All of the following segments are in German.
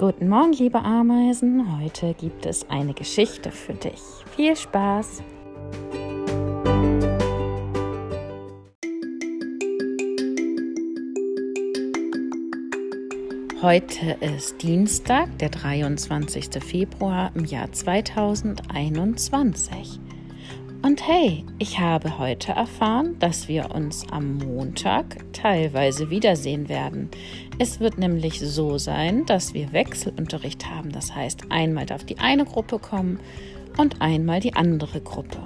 Guten Morgen, liebe Ameisen. Heute gibt es eine Geschichte für dich. Viel Spaß! Heute ist Dienstag, der 23. Februar im Jahr 2021. Und hey, ich habe heute erfahren, dass wir uns am Montag teilweise wiedersehen werden. Es wird nämlich so sein, dass wir Wechselunterricht haben. Das heißt, einmal darf die eine Gruppe kommen und einmal die andere Gruppe.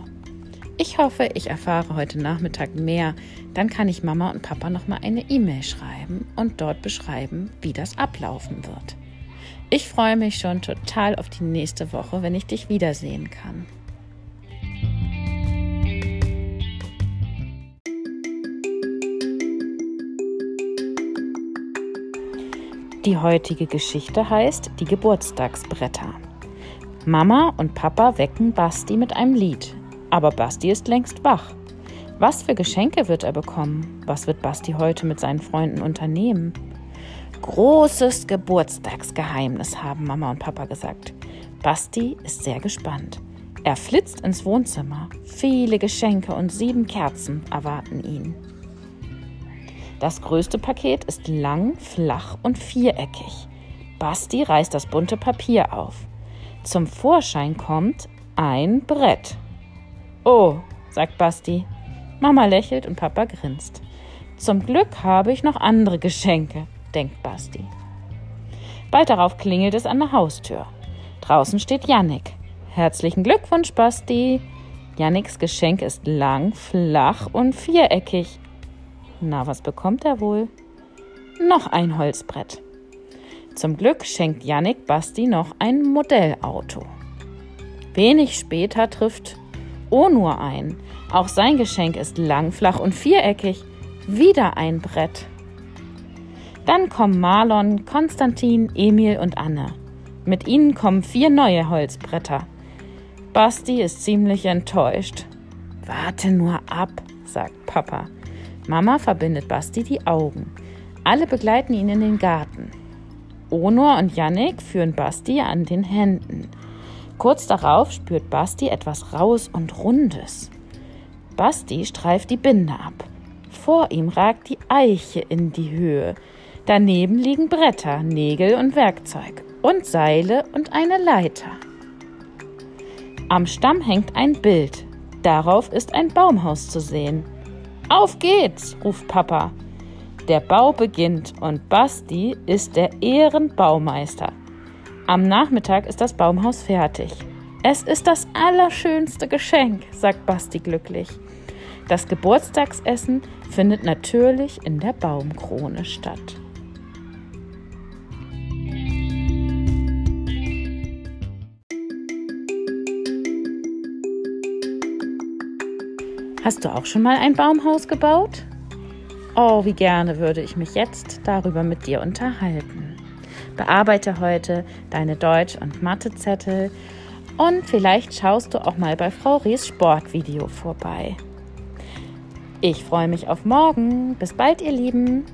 Ich hoffe, ich erfahre heute Nachmittag mehr. Dann kann ich Mama und Papa nochmal eine E-Mail schreiben und dort beschreiben, wie das ablaufen wird. Ich freue mich schon total auf die nächste Woche, wenn ich dich wiedersehen kann. Die heutige Geschichte heißt Die Geburtstagsbretter. Mama und Papa wecken Basti mit einem Lied, aber Basti ist längst wach. Was für Geschenke wird er bekommen? Was wird Basti heute mit seinen Freunden unternehmen? Großes Geburtstagsgeheimnis haben Mama und Papa gesagt. Basti ist sehr gespannt. Er flitzt ins Wohnzimmer. Viele Geschenke und sieben Kerzen erwarten ihn. Das größte Paket ist lang, flach und viereckig. Basti reißt das bunte Papier auf. Zum Vorschein kommt ein Brett. Oh, sagt Basti. Mama lächelt und Papa grinst. Zum Glück habe ich noch andere Geschenke, denkt Basti. Bald darauf klingelt es an der Haustür. Draußen steht Jannik. Herzlichen Glückwunsch, Basti. Janniks Geschenk ist lang, flach und viereckig. Na, was bekommt er wohl? Noch ein Holzbrett. Zum Glück schenkt Yannick Basti noch ein Modellauto. Wenig später trifft Onur ein. Auch sein Geschenk ist lang, flach und viereckig. Wieder ein Brett. Dann kommen Marlon, Konstantin, Emil und Anne. Mit ihnen kommen vier neue Holzbretter. Basti ist ziemlich enttäuscht. Warte nur ab, sagt Papa. Mama verbindet Basti die Augen. Alle begleiten ihn in den Garten. Onur und Yannick führen Basti an den Händen. Kurz darauf spürt Basti etwas Raues und Rundes. Basti streift die Binde ab. Vor ihm ragt die Eiche in die Höhe. Daneben liegen Bretter, Nägel und Werkzeug und Seile und eine Leiter. Am Stamm hängt ein Bild. Darauf ist ein Baumhaus zu sehen. Auf geht's, ruft Papa. Der Bau beginnt und Basti ist der Ehrenbaumeister. Am Nachmittag ist das Baumhaus fertig. Es ist das allerschönste Geschenk, sagt Basti glücklich. Das Geburtstagsessen findet natürlich in der Baumkrone statt. Hast du auch schon mal ein Baumhaus gebaut? Oh, wie gerne würde ich mich jetzt darüber mit dir unterhalten. Bearbeite heute deine Deutsch- und Mathezettel und vielleicht schaust du auch mal bei Frau Ries Sportvideo vorbei. Ich freue mich auf morgen. Bis bald, ihr Lieben.